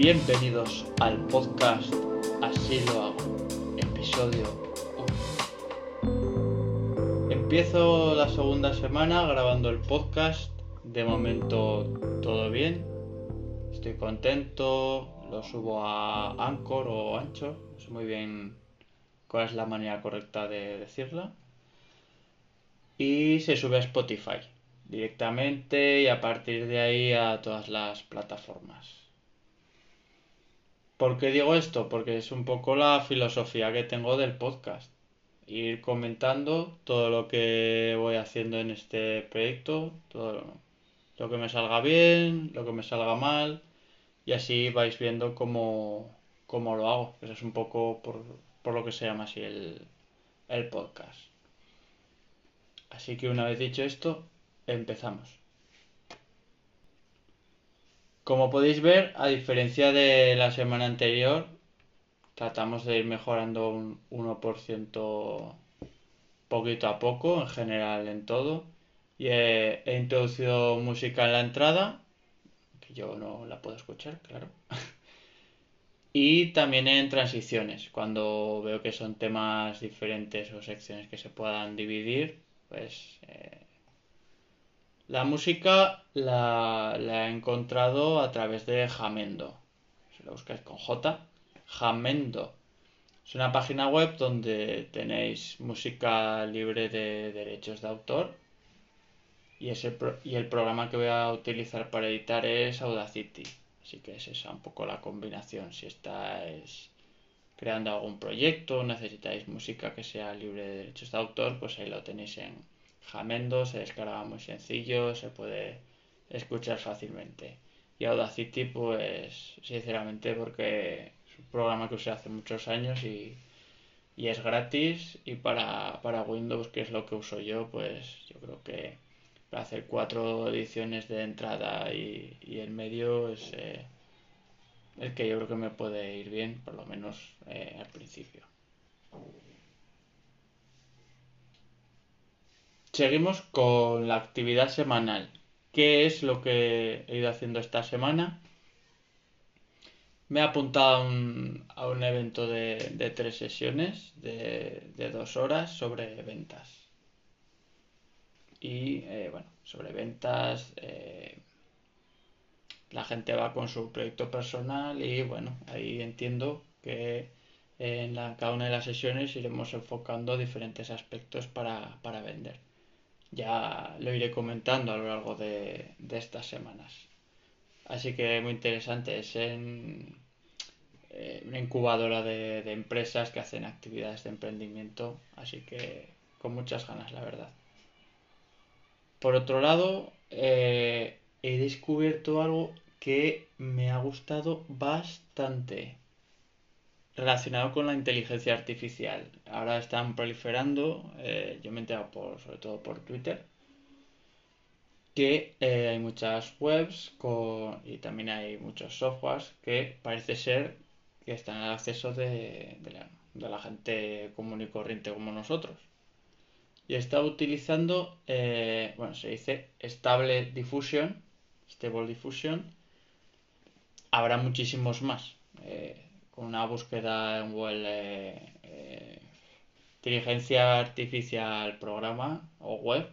Bienvenidos al podcast Así lo hago, episodio 1. Empiezo la segunda semana grabando el podcast. De momento todo bien. Estoy contento. Lo subo a Anchor o Ancho. No sé muy bien cuál es la manera correcta de decirla. Y se sube a Spotify directamente y a partir de ahí a todas las plataformas. ¿Por qué digo esto? Porque es un poco la filosofía que tengo del podcast. Ir comentando todo lo que voy haciendo en este proyecto, todo lo que me salga bien, lo que me salga mal, y así vais viendo cómo, cómo lo hago. Eso es un poco por, por lo que se llama así el, el podcast. Así que una vez dicho esto, empezamos. Como podéis ver, a diferencia de la semana anterior, tratamos de ir mejorando un 1% poquito a poco, en general en todo. Y he, introducido música en la entrada, que yo no la puedo escuchar, claro. y también en transiciones, cuando veo que son temas diferentes o secciones que se puedan dividir, pues eh, la música la, he encontrado a través de Jamendo. Si lo buscáis con J, Jamendo. Es una página web donde tenéis música libre de derechos de autor. Y, ese, y el programa que voy a utilizar para editar es Audacity. Así que es esa un poco la combinación. Si estáis creando algún proyecto, necesitáis música que sea libre de derechos de autor, pues ahí lo tenéis en, Jamendo se descarga muy sencillo, se puede escuchar fácilmente. Y Audacity, pues sinceramente porque es un programa que usé hace muchos años y, es gratis y para, Windows, que es lo que uso yo, pues yo creo que para hacer cuatro ediciones de entrada y, y el medio es eh, el que yo creo que me puede ir bien, por lo menos eh, al principio. Seguimos con la actividad semanal. ¿Qué es lo que he ido haciendo esta semana? Me he apuntado a un, evento de, tres sesiones de, dos horas sobre ventas. Y eh, bueno, sobre ventas, eh, la gente va con su proyecto personal y bueno, ahí entiendo que en cada una de las sesiones iremos enfocando diferentes aspectos para vender ya lo iré comentando a lo largo de, estas semanas. Así que muy interesante, es en eh, una incubadora de, empresas que hacen actividades de emprendimiento, así que con muchas ganas, la verdad. Por otro lado, eh, he descubierto algo que me ha gustado bastante relacionado con la inteligencia artificial. Ahora están proliferando, eh, yo me he enterado por, sobre todo por Twitter, que eh, hay muchas webs y también hay muchos softwares que parece ser que están al acceso de, la, gente común y corriente como nosotros. Y está utilizando, eh, bueno, se dice Stable Diffusion, Stable Diffusion. Habrá muchísimos más una búsqueda en Google eh, inteligencia artificial programa o web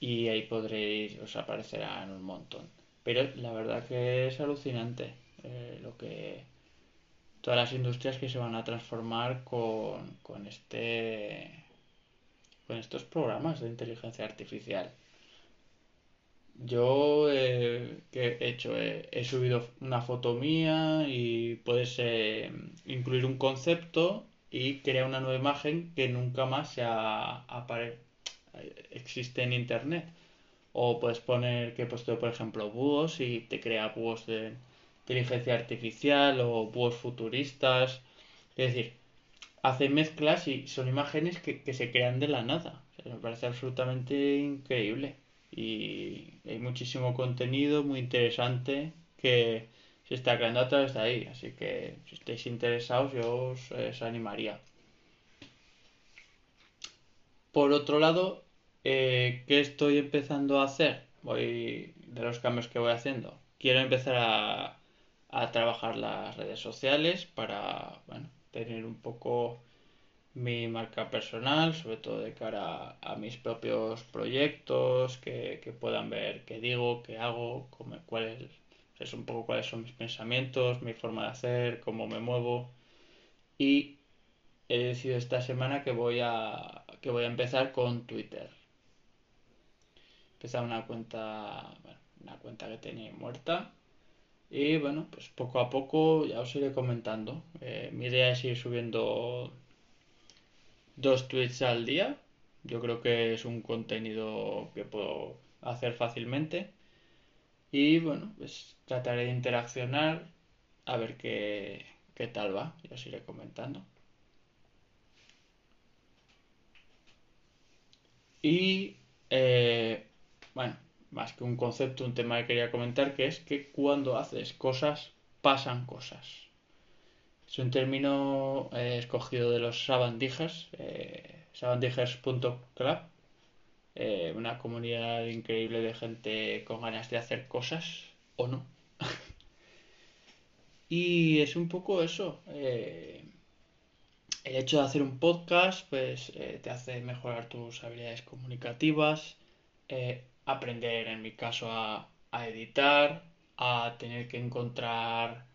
y ahí podréis, os aparecerán un montón. Pero la verdad que es alucinante eh, lo que todas las industrias que se van a transformar con, con este con estos programas de inteligencia artificial. Yo eh, ¿qué he hecho, he subido una foto mía y puedes eh, incluir un concepto y crear una nueva imagen que nunca más se existe en internet. O puedes poner que he puesto, por ejemplo, búhos y te crea búhos de inteligencia artificial o búhos futuristas. Es decir, hace mezclas y son imágenes que, se crean de la nada. me parece absolutamente increíble y hay muchísimo contenido muy interesante que se está creando a través de ahí. Así que si estáis interesados, yo os, animaría. Por otro lado, eh, ¿qué estoy empezando a hacer? Voy de los cambios que voy haciendo. Quiero empezar a, a trabajar las redes sociales para bueno, tener un poco mi marca personal, sobre todo de cara a, mis propios proyectos, que, puedan ver qué digo, qué hago, cómo, cuál es, un poco cuáles son mis pensamientos, mi forma de hacer, cómo me muevo. Y he decidido esta semana que voy a, que voy a empezar con Twitter. Empezar una cuenta, una cuenta que tenía muerta. Y bueno, pues poco a poco ya os iré comentando. Eh, mi idea es ir subiendo dos tweets al día. Yo creo que es un contenido que puedo hacer fácilmente. Y bueno, pues trataré de interaccionar a ver qué, qué tal va. Ya os iré comentando. Y eh, bueno, más que un concepto, un tema que quería comentar, que es que cuando haces cosas, pasan cosas. Es un término eh, escogido de los sabandijas, eh, eh, una comunidad increíble de gente con ganas de hacer cosas, o no. y es un poco eso. Eh, el hecho de hacer un podcast, pues te hace mejorar tus habilidades comunicativas, aprender, en mi caso, a, a editar, a tener que encontrar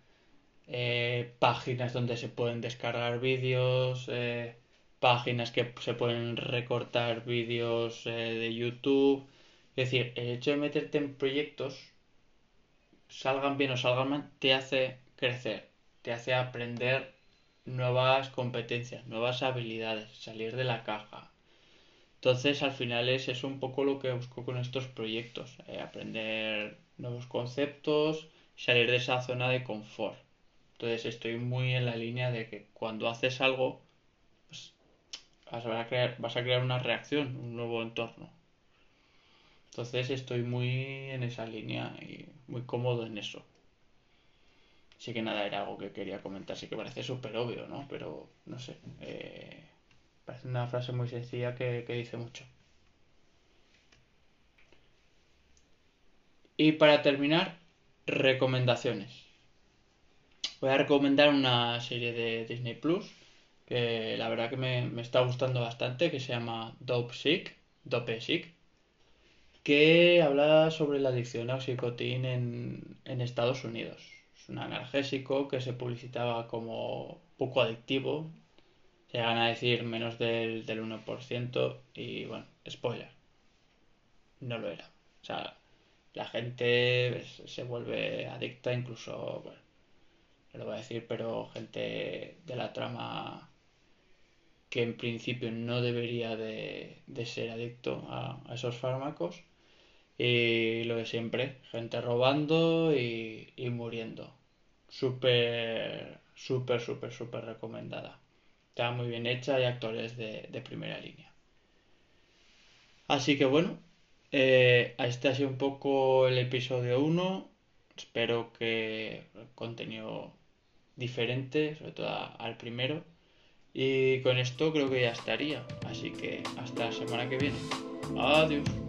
eh, páginas donde se pueden descargar vídeos, eh, páginas que se pueden recortar vídeos eh, de YouTube. Es decir, el hecho de meterte en proyectos, salgan bien o salgan mal, te hace crecer, te hace aprender nuevas competencias, nuevas habilidades, salir de la caja. Entonces, al final es, es un poco lo que busco con estos proyectos, aprender nuevos conceptos, salir de esa zona de confort. Entonces estoy muy en la línea de que cuando haces algo, pues, vas, a crear, una reacción, un nuevo entorno. Entonces estoy muy en esa línea y muy cómodo en eso. Sí que nada, era algo que quería comentar, sí que parece súper obvio, ¿no? Pero no sé, eh, parece una frase muy sencilla que dice mucho. Y para terminar, recomendaciones voy a recomendar una serie de Disney Plus que la verdad que me, está gustando bastante, que se llama Dope Sick, Dope que habla sobre la adicción a oxicotín en, en Estados Unidos. Es un analgésico que se publicitaba como poco adictivo, se llegan a decir menos del, del 1% y bueno, spoiler, no lo era. O sea, la gente se vuelve adicta incluso, lo voy a decir, pero gente de la trama que en principio no debería de, ser adicto a, esos fármacos. Y lo de siempre, gente robando y, muriendo. Súper, súper, súper, súper recomendada. Está muy bien hecha y actores de, primera línea. Así que bueno, eh, este ha sido un poco el episodio 1. Espero que el contenido diferente, sobre todo al primero. Y con esto creo que ya estaría. Así que hasta la semana que viene. Adiós.